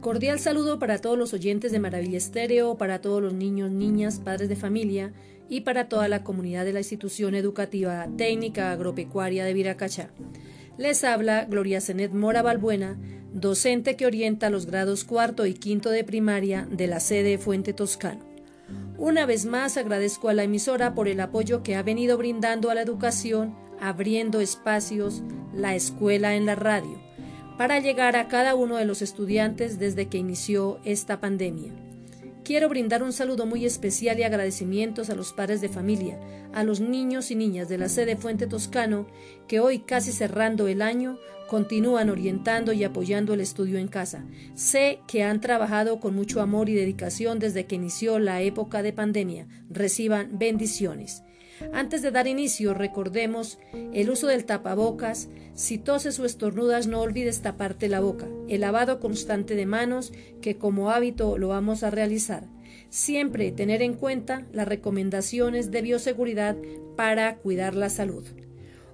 Cordial saludo para todos los oyentes de Maravilla Estéreo, para todos los niños, niñas, padres de familia y para toda la comunidad de la institución educativa técnica agropecuaria de Viracachá. Les habla Gloria Zenet Mora Balbuena, docente que orienta los grados cuarto y quinto de primaria de la sede Fuente Toscano. Una vez más agradezco a la emisora por el apoyo que ha venido brindando a la educación, abriendo espacios, la escuela en la radio para llegar a cada uno de los estudiantes desde que inició esta pandemia. Quiero brindar un saludo muy especial y agradecimientos a los padres de familia, a los niños y niñas de la sede Fuente Toscano, que hoy casi cerrando el año continúan orientando y apoyando el estudio en casa. Sé que han trabajado con mucho amor y dedicación desde que inició la época de pandemia. Reciban bendiciones. Antes de dar inicio, recordemos el uso del tapabocas. Si toses o estornudas, no olvides taparte la boca. El lavado constante de manos, que como hábito lo vamos a realizar. Siempre tener en cuenta las recomendaciones de bioseguridad para cuidar la salud.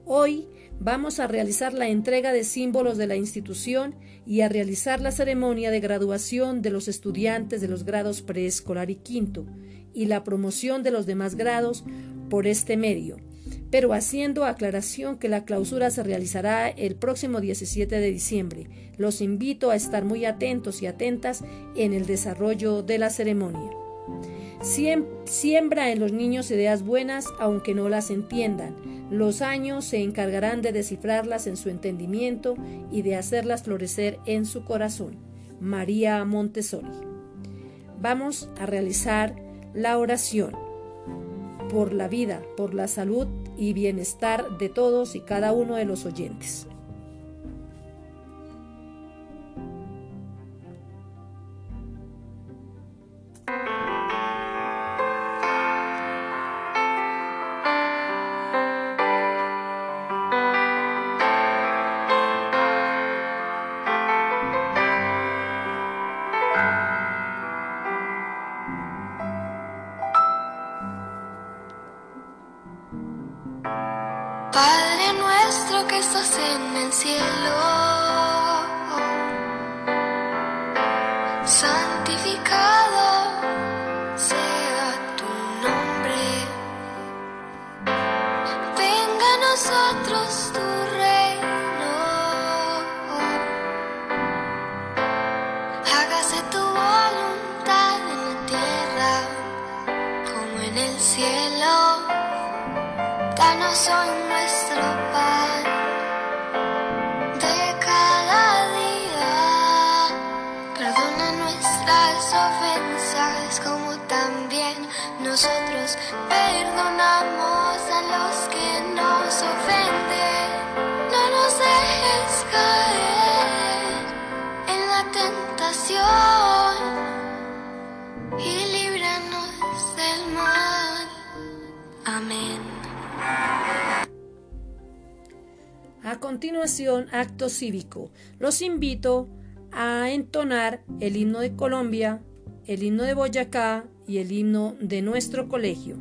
Hoy vamos a realizar la entrega de símbolos de la institución y a realizar la ceremonia de graduación de los estudiantes de los grados preescolar y quinto y la promoción de los demás grados por este medio, pero haciendo aclaración que la clausura se realizará el próximo 17 de diciembre. Los invito a estar muy atentos y atentas en el desarrollo de la ceremonia. Siembra en los niños ideas buenas aunque no las entiendan. Los años se encargarán de descifrarlas en su entendimiento y de hacerlas florecer en su corazón. María Montessori. Vamos a realizar la oración por la vida, por la salud y bienestar de todos y cada uno de los oyentes. No son nuestro pan de cada día, perdona nuestras ofensas como también nosotros perdonamos. Continuación, acto cívico. Los invito a entonar el himno de Colombia, el himno de Boyacá y el himno de nuestro colegio.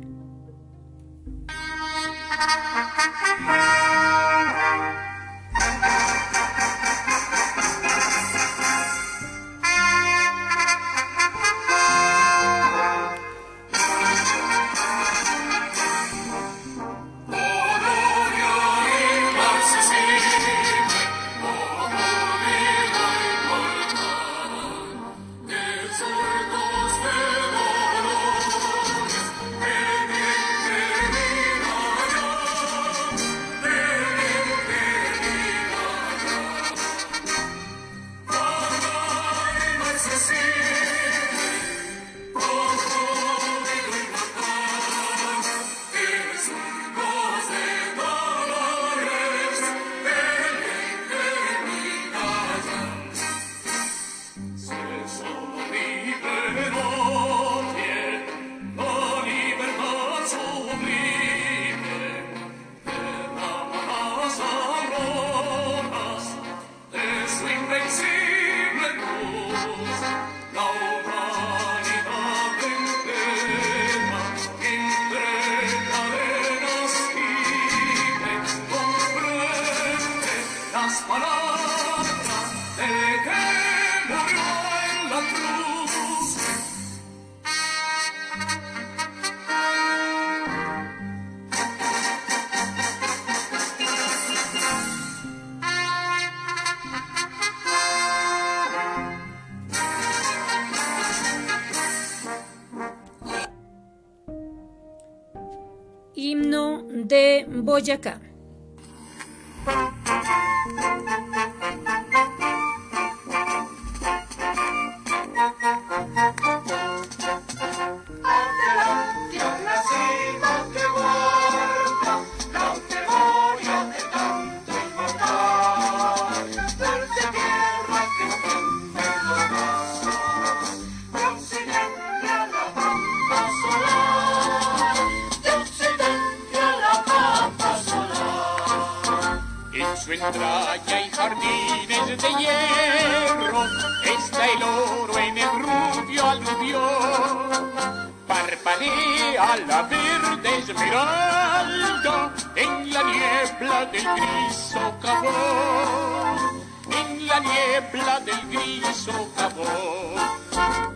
De Boyacá. entraña y jardines de hierro está el oro en el rubio aluvión. Parpadea la verde esmeralda en la niebla del gris socavón, en la niebla del gris socavón.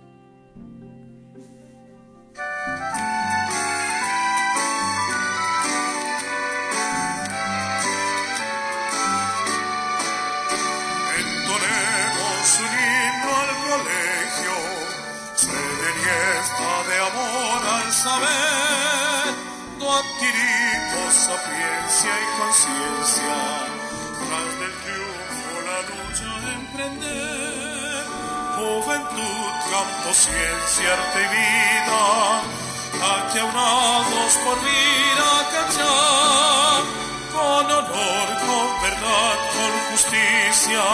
saber, no adquirimos sapiencia y conciencia, tras del triunfo la lucha emprender juventud, campo, ciencia, arte y vida, aquí aunados por vida cachar, con honor, con verdad, con justicia,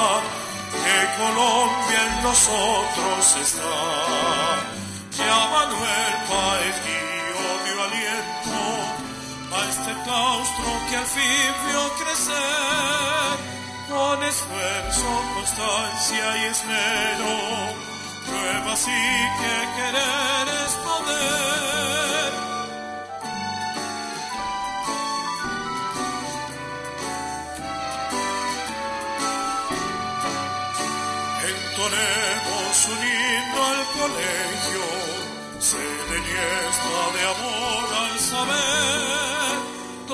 que Colombia en nosotros está. Ya Manuel a este claustro que al fin vio crecer con esfuerzo, constancia y esmero, prueba sí que querer es poder. Entonemos un al colegio, se de amor al saber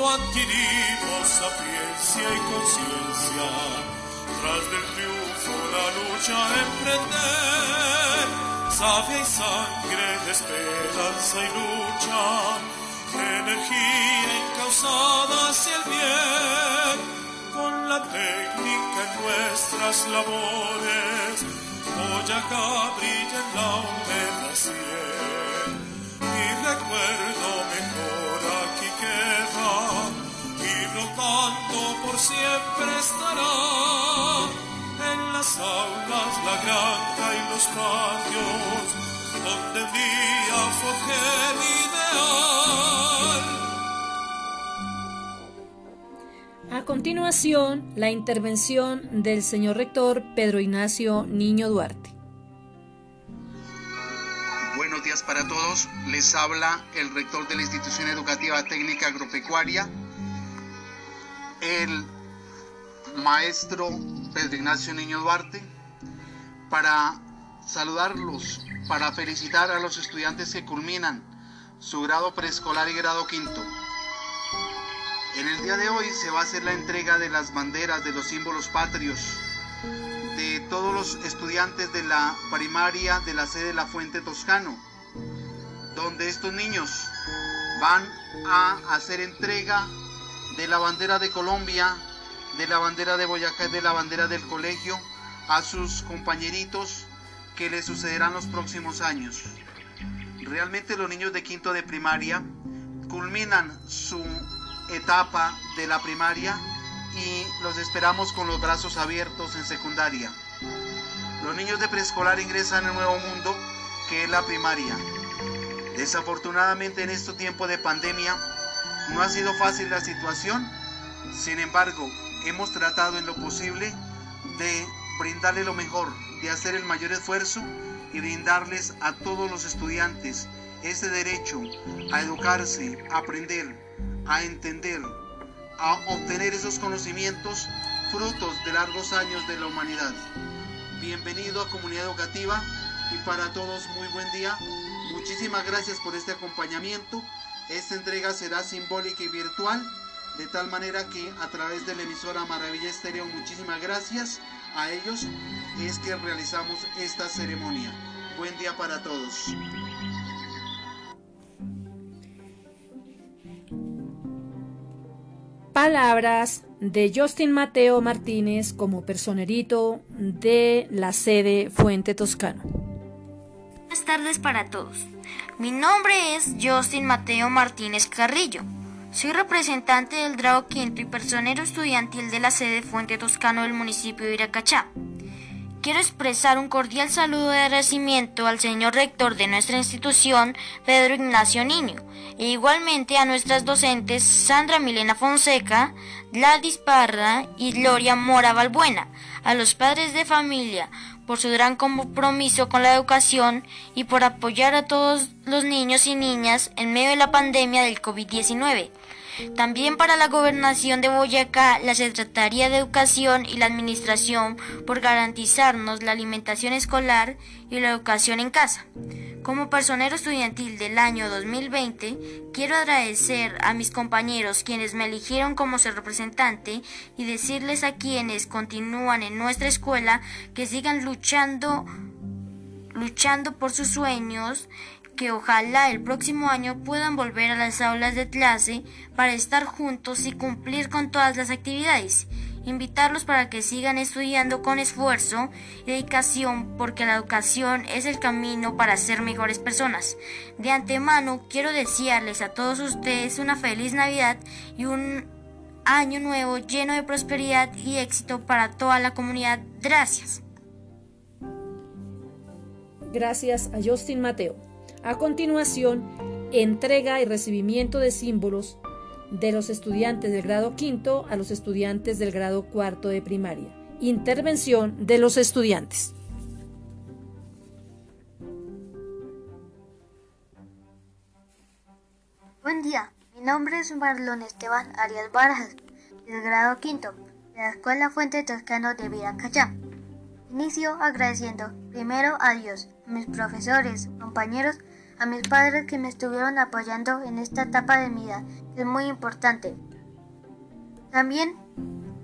adquirimos sapiencia y conciencia, tras del triunfo la lucha emprender, sabia y sangre esperanza y lucha, energía encausada hacia el bien, con la técnica en nuestras labores, acá brilla en la humedad siempre estará en las aulas, la granja y los patios, donde el día forjé el ideal. A continuación, la intervención del señor rector Pedro Ignacio Niño Duarte. Buenos días para todos. Les habla el rector de la institución educativa técnica agropecuaria, el maestro Pedro Ignacio Niño Duarte para saludarlos, para felicitar a los estudiantes que culminan su grado preescolar y grado quinto. En el día de hoy se va a hacer la entrega de las banderas, de los símbolos patrios, de todos los estudiantes de la primaria de la sede de la Fuente Toscano, donde estos niños van a hacer entrega de la bandera de Colombia, de la bandera de Boyacá y de la bandera del colegio a sus compañeritos que le sucederán los próximos años. Realmente los niños de quinto de primaria culminan su etapa de la primaria y los esperamos con los brazos abiertos en secundaria. Los niños de preescolar ingresan a un nuevo mundo que es la primaria. Desafortunadamente en este tiempo de pandemia no ha sido fácil la situación, sin embargo hemos tratado en lo posible de brindarle lo mejor, de hacer el mayor esfuerzo y brindarles a todos los estudiantes ese derecho a educarse, a aprender, a entender, a obtener esos conocimientos frutos de largos años de la humanidad. Bienvenido a Comunidad Educativa y para todos muy buen día. Muchísimas gracias por este acompañamiento. Esta entrega será simbólica y virtual, de tal manera que a través de la emisora Maravilla Estéreo, muchísimas gracias a ellos, es que realizamos esta ceremonia. Buen día para todos. Palabras de Justin Mateo Martínez como personerito de la sede Fuente Toscano. Buenas tardes para todos. Mi nombre es Justin Mateo Martínez Carrillo. Soy representante del grado quinto y personero estudiantil de la sede Fuente Toscano del municipio de Iracachá. Quiero expresar un cordial saludo de agradecimiento al señor rector de nuestra institución, Pedro Ignacio Niño, e igualmente a nuestras docentes Sandra Milena Fonseca, Gladys Parra y Gloria Mora Balbuena, a los padres de familia por su gran compromiso con la educación y por apoyar a todos los niños y niñas en medio de la pandemia del COVID-19 también para la gobernación de Boyacá, la Secretaría de Educación y la Administración por garantizarnos la alimentación escolar y la educación en casa. Como personero estudiantil del año 2020, quiero agradecer a mis compañeros quienes me eligieron como su representante y decirles a quienes continúan en nuestra escuela que sigan luchando luchando por sus sueños que ojalá el próximo año puedan volver a las aulas de clase para estar juntos y cumplir con todas las actividades. Invitarlos para que sigan estudiando con esfuerzo y dedicación porque la educación es el camino para ser mejores personas. De antemano quiero desearles a todos ustedes una feliz Navidad y un año nuevo lleno de prosperidad y éxito para toda la comunidad. Gracias. Gracias a Justin Mateo. A continuación, entrega y recibimiento de símbolos de los estudiantes del grado quinto a los estudiantes del grado cuarto de primaria. Intervención de los estudiantes. Buen día, mi nombre es Marlon Esteban Arias Barajas, del grado quinto, de la Escuela Fuente Toscano de Viracayá. Inicio agradeciendo primero a Dios, a mis profesores, compañeros, a mis padres que me estuvieron apoyando en esta etapa de mi vida, que es muy importante. También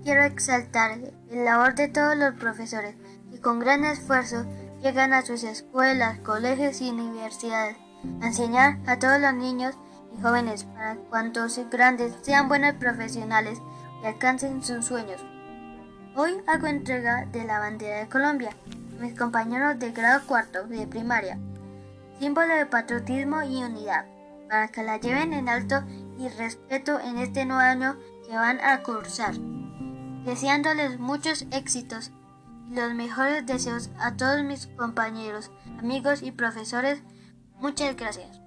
quiero exaltar el labor de todos los profesores que con gran esfuerzo llegan a sus escuelas, colegios y universidades a enseñar a todos los niños y jóvenes para cuantos grandes sean buenos profesionales y alcancen sus sueños. Hoy hago entrega de la bandera de Colombia a mis compañeros de grado cuarto de primaria símbolo de patriotismo y unidad, para que la lleven en alto y respeto en este nuevo año que van a cursar. Deseándoles muchos éxitos y los mejores deseos a todos mis compañeros, amigos y profesores. Muchas gracias.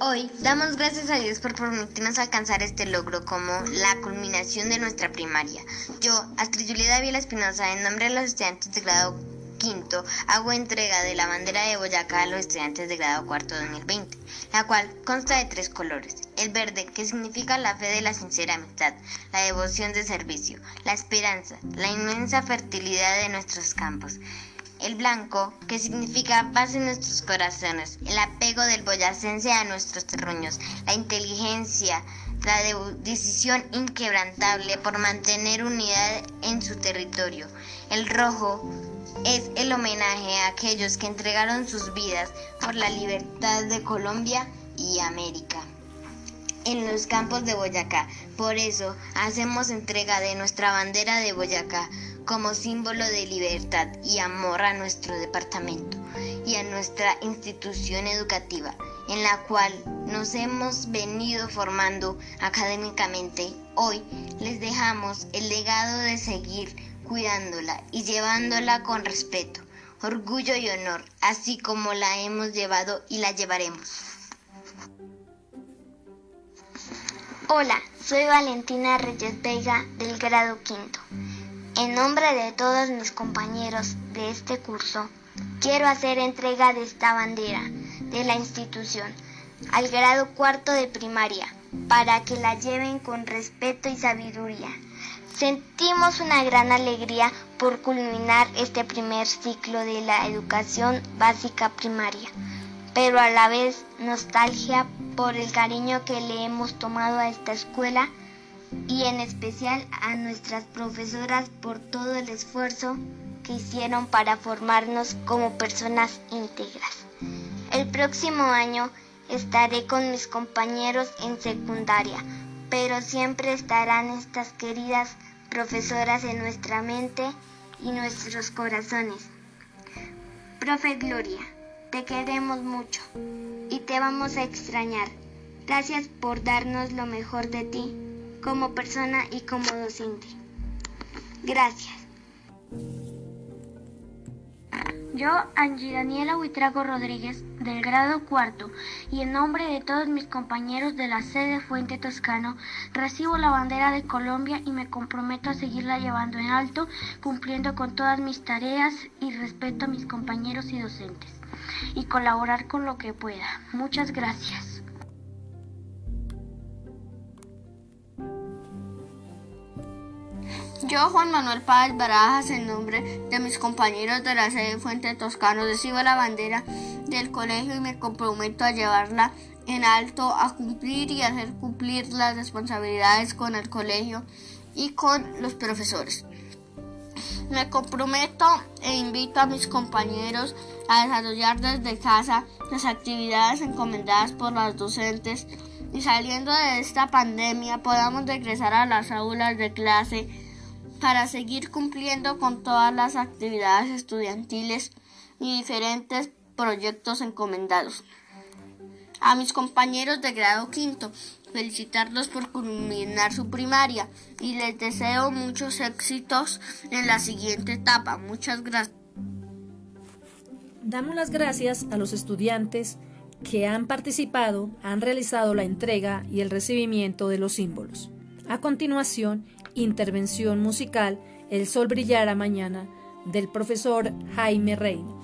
Hoy damos gracias a Dios por permitirnos alcanzar este logro como la culminación de nuestra primaria. Yo, Astrid Julia Davila Espinosa, en nombre de los estudiantes de grado quinto, hago entrega de la bandera de Boyacá a los estudiantes de grado cuarto 2020, la cual consta de tres colores. El verde, que significa la fe de la sincera amistad, la devoción de servicio, la esperanza, la inmensa fertilidad de nuestros campos. El blanco, que significa paz en nuestros corazones, el apego del boyacense a nuestros terruños, la inteligencia, la decisión inquebrantable por mantener unidad en su territorio. El rojo, es el homenaje a aquellos que entregaron sus vidas por la libertad de Colombia y América en los campos de Boyacá. Por eso hacemos entrega de nuestra bandera de Boyacá como símbolo de libertad y amor a nuestro departamento y a nuestra institución educativa en la cual nos hemos venido formando académicamente, hoy les dejamos el legado de seguir cuidándola y llevándola con respeto, orgullo y honor, así como la hemos llevado y la llevaremos. Hola, soy Valentina Reyes Vega del grado quinto. En nombre de todos mis compañeros de este curso, quiero hacer entrega de esta bandera de la institución al grado cuarto de primaria para que la lleven con respeto y sabiduría. Sentimos una gran alegría por culminar este primer ciclo de la educación básica primaria, pero a la vez nostalgia por el cariño que le hemos tomado a esta escuela y en especial a nuestras profesoras por todo el esfuerzo que hicieron para formarnos como personas íntegras. El próximo año estaré con mis compañeros en secundaria, pero siempre estarán estas queridas profesoras en nuestra mente y nuestros corazones. Profe Gloria, te queremos mucho y te vamos a extrañar. Gracias por darnos lo mejor de ti como persona y como docente. Gracias. Yo, Angie Daniela Huitrago Rodríguez, del grado cuarto, y en nombre de todos mis compañeros de la sede Fuente Toscano, recibo la bandera de Colombia y me comprometo a seguirla llevando en alto, cumpliendo con todas mis tareas y respeto a mis compañeros y docentes, y colaborar con lo que pueda. Muchas gracias. Yo, Juan Manuel Páez Barajas, en nombre de mis compañeros de la sede Fuente Toscano, recibo la bandera del colegio y me comprometo a llevarla en alto, a cumplir y hacer cumplir las responsabilidades con el colegio y con los profesores. Me comprometo e invito a mis compañeros a desarrollar desde casa las actividades encomendadas por los docentes y saliendo de esta pandemia podamos regresar a las aulas de clase para seguir cumpliendo con todas las actividades estudiantiles y diferentes proyectos encomendados. A mis compañeros de grado quinto, felicitarlos por culminar su primaria y les deseo muchos éxitos en la siguiente etapa. Muchas gracias. Damos las gracias a los estudiantes que han participado, han realizado la entrega y el recibimiento de los símbolos. A continuación, intervención musical El sol brillará mañana del profesor Jaime Reino.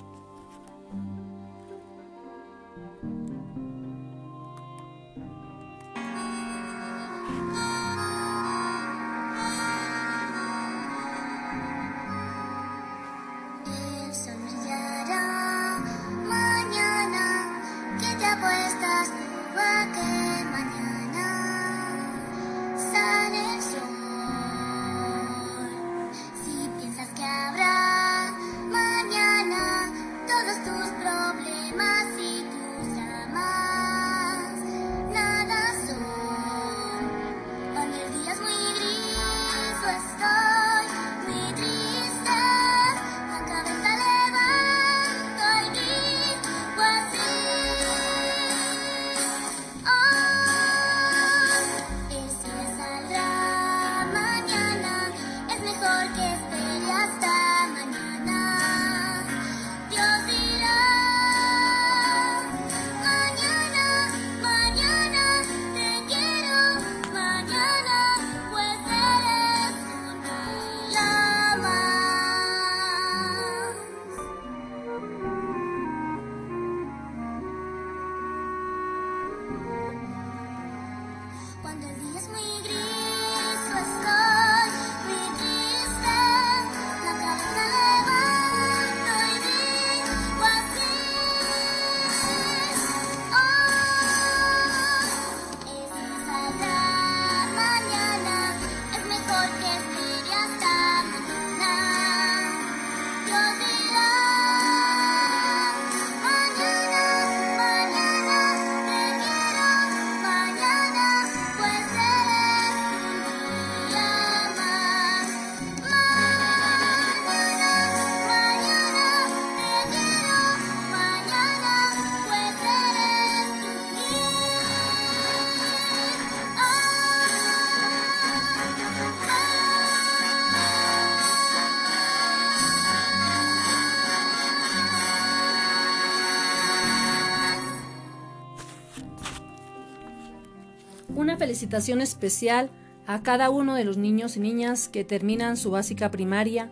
Felicitación especial a cada uno de los niños y niñas que terminan su básica primaria,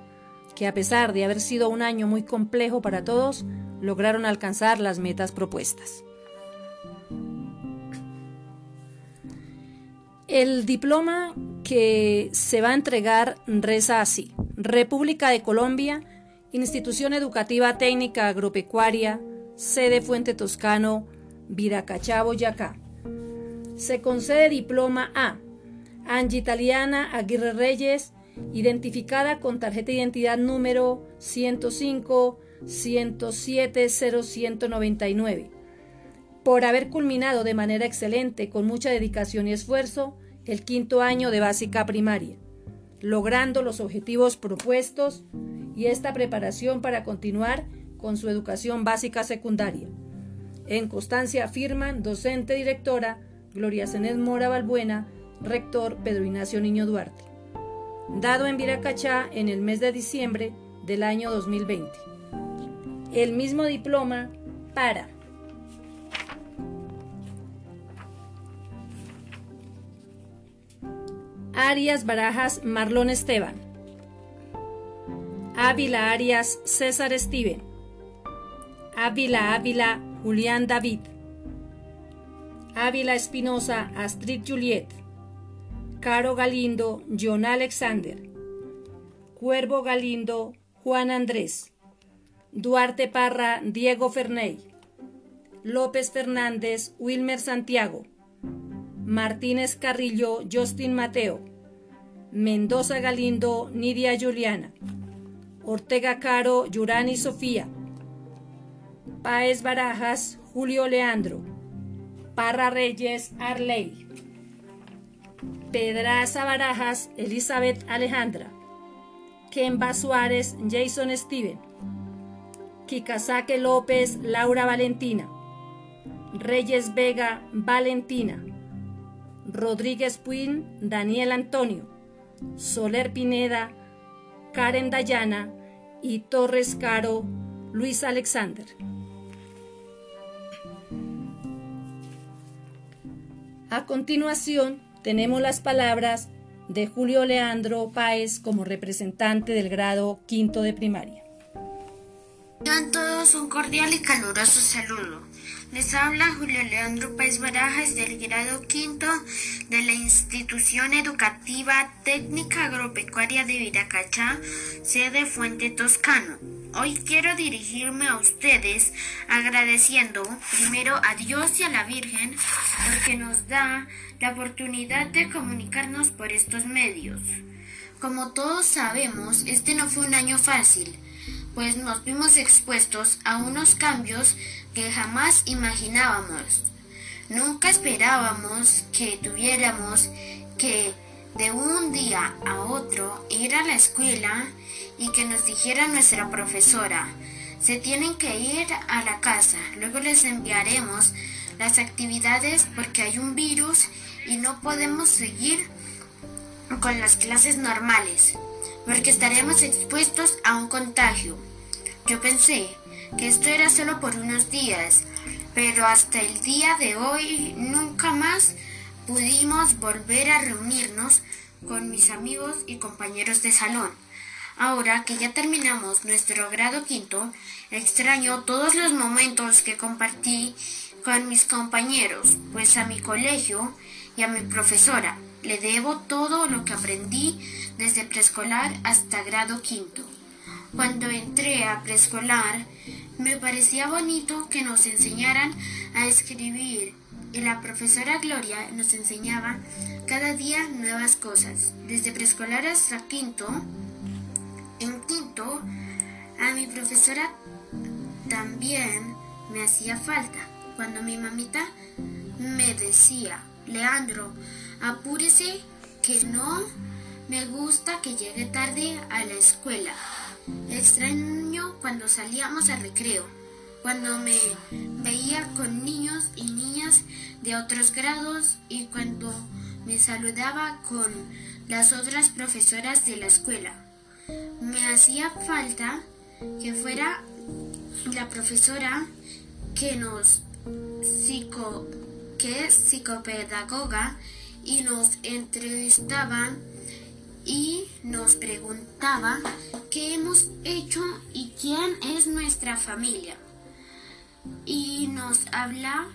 que a pesar de haber sido un año muy complejo para todos, lograron alcanzar las metas propuestas. El diploma que se va a entregar reza así. República de Colombia, Institución Educativa Técnica Agropecuaria, sede Fuente Toscano, Viracachá, Boyacá. Se concede diploma a Angie Italiana Aguirre Reyes, identificada con tarjeta de identidad número 105 107 0199, por haber culminado de manera excelente, con mucha dedicación y esfuerzo, el quinto año de básica primaria, logrando los objetivos propuestos y esta preparación para continuar con su educación básica secundaria. En constancia firman docente directora Gloria Zenet Mora Balbuena, rector Pedro Ignacio Niño Duarte. Dado en Viracachá en el mes de diciembre del año 2020. El mismo diploma para Arias Barajas Marlon Esteban. Ávila Arias César Steven. Ávila Ávila Julián David. Ávila Espinosa Astrid Juliet. Caro Galindo John Alexander. Cuervo Galindo Juan Andrés. Duarte Parra Diego Ferney. López Fernández Wilmer Santiago. Martínez Carrillo Justin Mateo, Mendoza Galindo Nidia Juliana, Ortega Caro Yurani Sofía, Páez Barajas Julio Leandro, Parra Reyes Arley, Pedraza Barajas Elizabeth Alejandra, Kemba Suárez Jason Steven, Kikazake López Laura Valentina, Reyes Vega Valentina, Rodríguez Puin, Daniel Antonio, Soler Pineda, Karen Dayana y Torres Caro, Luis Alexander. A continuación, tenemos las palabras de Julio Leandro Páez como representante del grado quinto de primaria. A todos un cordial y caluroso saludo. Les habla Julio Leandro Páez Barajas del grado quinto de la Institución Educativa Técnica Agropecuaria de Viracachá, sede Fuente Toscano. Hoy quiero dirigirme a ustedes agradeciendo primero a Dios y a la Virgen porque nos da la oportunidad de comunicarnos por estos medios. Como todos sabemos, este no fue un año fácil pues nos vimos expuestos a unos cambios que jamás imaginábamos. Nunca esperábamos que tuviéramos que de un día a otro ir a la escuela y que nos dijera nuestra profesora, se tienen que ir a la casa, luego les enviaremos las actividades porque hay un virus y no podemos seguir con las clases normales porque estaremos expuestos a un contagio. Yo pensé que esto era solo por unos días, pero hasta el día de hoy nunca más pudimos volver a reunirnos con mis amigos y compañeros de salón. Ahora que ya terminamos nuestro grado quinto, extraño todos los momentos que compartí con mis compañeros, pues a mi colegio y a mi profesora le debo todo lo que aprendí desde preescolar hasta grado quinto. Cuando entré a preescolar, me parecía bonito que nos enseñaran a escribir y la profesora Gloria nos enseñaba cada día nuevas cosas, desde preescolar hasta quinto. En quinto, a mi profesora también me hacía falta cuando mi mamita me decía, Leandro, apúrese que no me gusta que llegue tarde a la escuela. Extraño cuando salíamos al recreo, cuando me veía con niños y niñas de otros grados y cuando me saludaba con las otras profesoras de la escuela. Me hacía falta que fuera la profesora que nos que es psicopedagoga y nos entrevistaban y nos preguntaba qué hemos hecho y quién es nuestra familia. Y nos hablaba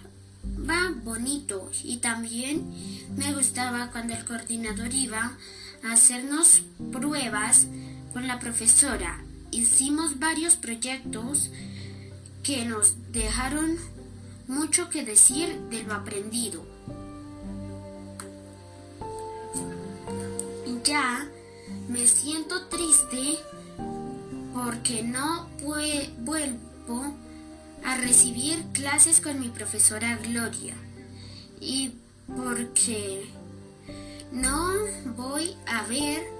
bonito y también me gustaba cuando el coordinador iba a hacernos pruebas con la profesora. Hicimos varios proyectos que nos dejaron mucho que decir de lo aprendido. Ya me siento triste porque no vuelvo a recibir clases con mi profesora Gloria y porque no voy a ver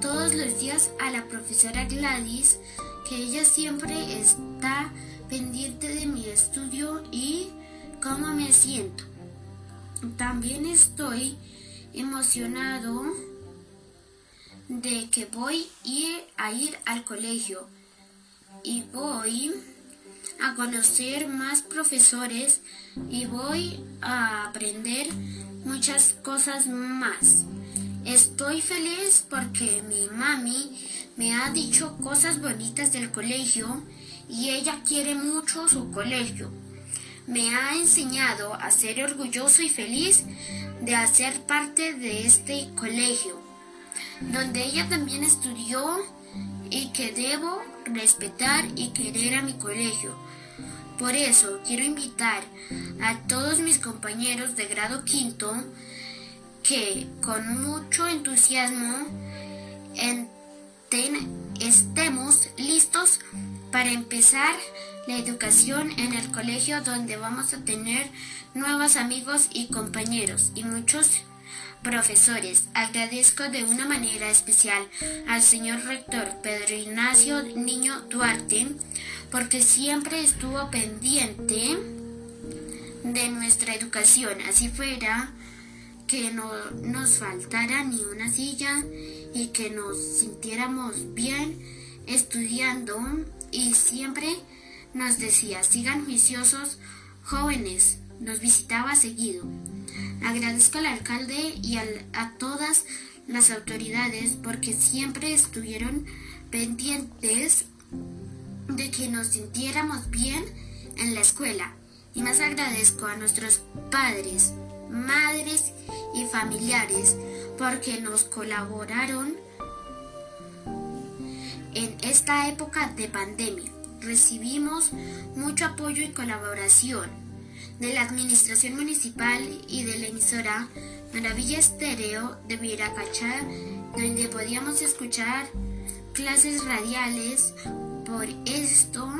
todos los días a la profesora Gladys que ella siempre está pendiente de mi estudio y cómo me siento. También estoy emocionado de que voy a ir al colegio y voy a conocer más profesores y voy a aprender muchas cosas más. Estoy feliz porque mi mami me ha dicho cosas bonitas del colegio y ella quiere mucho su colegio. Me ha enseñado a ser orgulloso y feliz de hacer parte de este colegio, donde ella también estudió y que debo respetar y querer a mi colegio. Por eso quiero invitar a todos mis compañeros de grado quinto que con mucho entusiasmo estemos listos para empezar la educación en el colegio donde vamos a tener nuevos amigos y compañeros y muchos profesores. Agradezco de una manera especial al señor rector Pedro Ignacio Niño Duarte porque siempre estuvo pendiente de nuestra educación, así fuera que no nos faltara ni una silla y que nos sintiéramos bien estudiando y siempre nos decía, sigan juiciosos jóvenes, nos visitaba seguido. Agradezco al alcalde y a todas las autoridades porque siempre estuvieron pendientes de que nos sintiéramos bien en la escuela. Y más agradezco a nuestros padres, madres y familiares porque nos colaboraron en esta época de pandemia recibimos mucho apoyo y colaboración de la Administración Municipal y de la emisora Maravilla Estéreo de Viracachá, donde podíamos escuchar clases radiales. Por esto,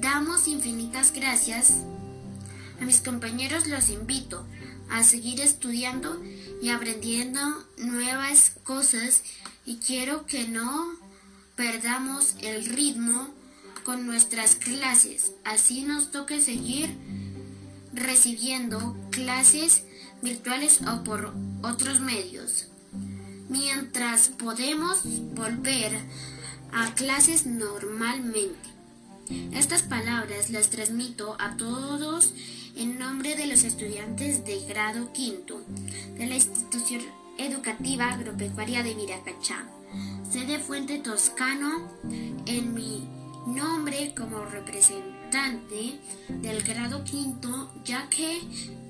damos infinitas gracias. A mis compañeros los invito a seguir estudiando y aprendiendo nuevas cosas y quiero que no perdamos el ritmo con nuestras clases. Así nos toque seguir recibiendo clases virtuales o por otros medios. Mientras podemos volver a clases normalmente. Estas palabras las transmito a todos en nombre de los estudiantes de grado quinto de la institución educativa agropecuaria de Viracachá sede Fuente Toscano, en mi nombre como representante del grado quinto, ya que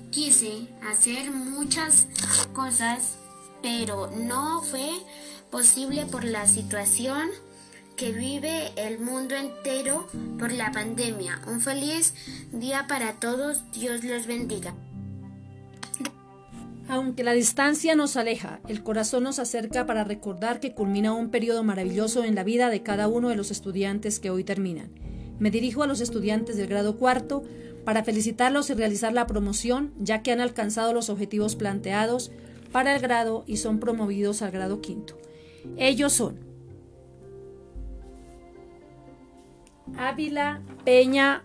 quise hacer muchas cosas, pero no fue posible por la situación que vive el mundo entero por la pandemia. Un feliz día para todos. Dios los bendiga. Aunque la distancia nos aleja, el corazón nos acerca para recordar que culmina un periodo maravilloso en la vida de cada uno de los estudiantes que hoy terminan. Me dirijo a los estudiantes del grado cuarto para felicitarlos y realizar la promoción, ya que han alcanzado los objetivos planteados para el grado y son promovidos al grado quinto. Ellos son Ávila Peña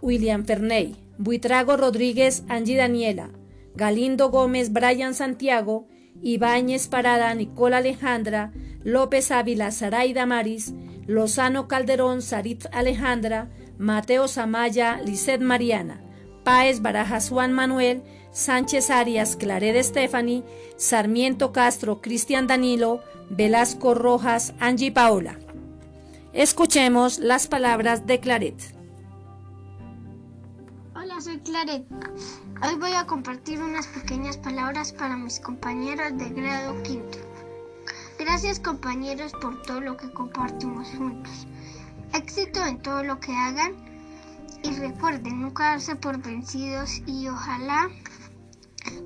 William Ferney, Buitrago Rodríguez Angie Daniela, Galindo Gómez, Brian Santiago, Ibáñez Parada, Nicola Alejandra, López Ávila, Saraida Maris, Lozano Calderón, Sarit Alejandra, Mateo Samaya, Lisset Mariana, Páez Barajas Juan Manuel, Sánchez Arias Claret Stephanie, Sarmiento Castro Cristian Danilo, Velasco Rojas Angie Paola. Escuchemos las palabras de Claret. Hola, soy Claret. Hoy voy a compartir unas pequeñas palabras para mis compañeros de grado quinto. Gracias compañeros por todo lo que compartimos juntos. Éxito en todo lo que hagan y recuerden nunca darse por vencidos y ojalá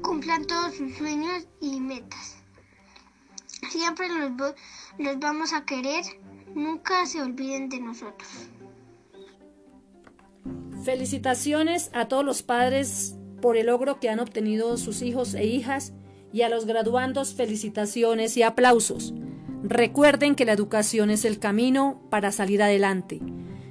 cumplan todos sus sueños y metas. Siempre los, los vamos a querer, nunca se olviden de nosotros. Felicitaciones a todos los padres por el logro que han obtenido sus hijos e hijas y a los graduandos felicitaciones y aplausos. Recuerden que la educación es el camino para salir adelante.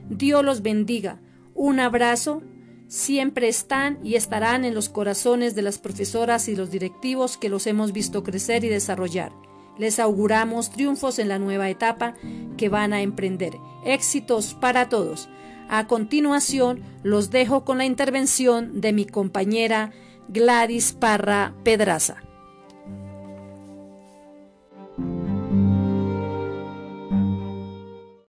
Dios los bendiga. Un abrazo. Siempre están y estarán en los corazones de las profesoras y los directivos que los hemos visto crecer y desarrollar. Les auguramos triunfos en la nueva etapa que van a emprender. Éxitos para todos. A continuación, los dejo con la intervención de mi compañera Gladys Parra Pedraza.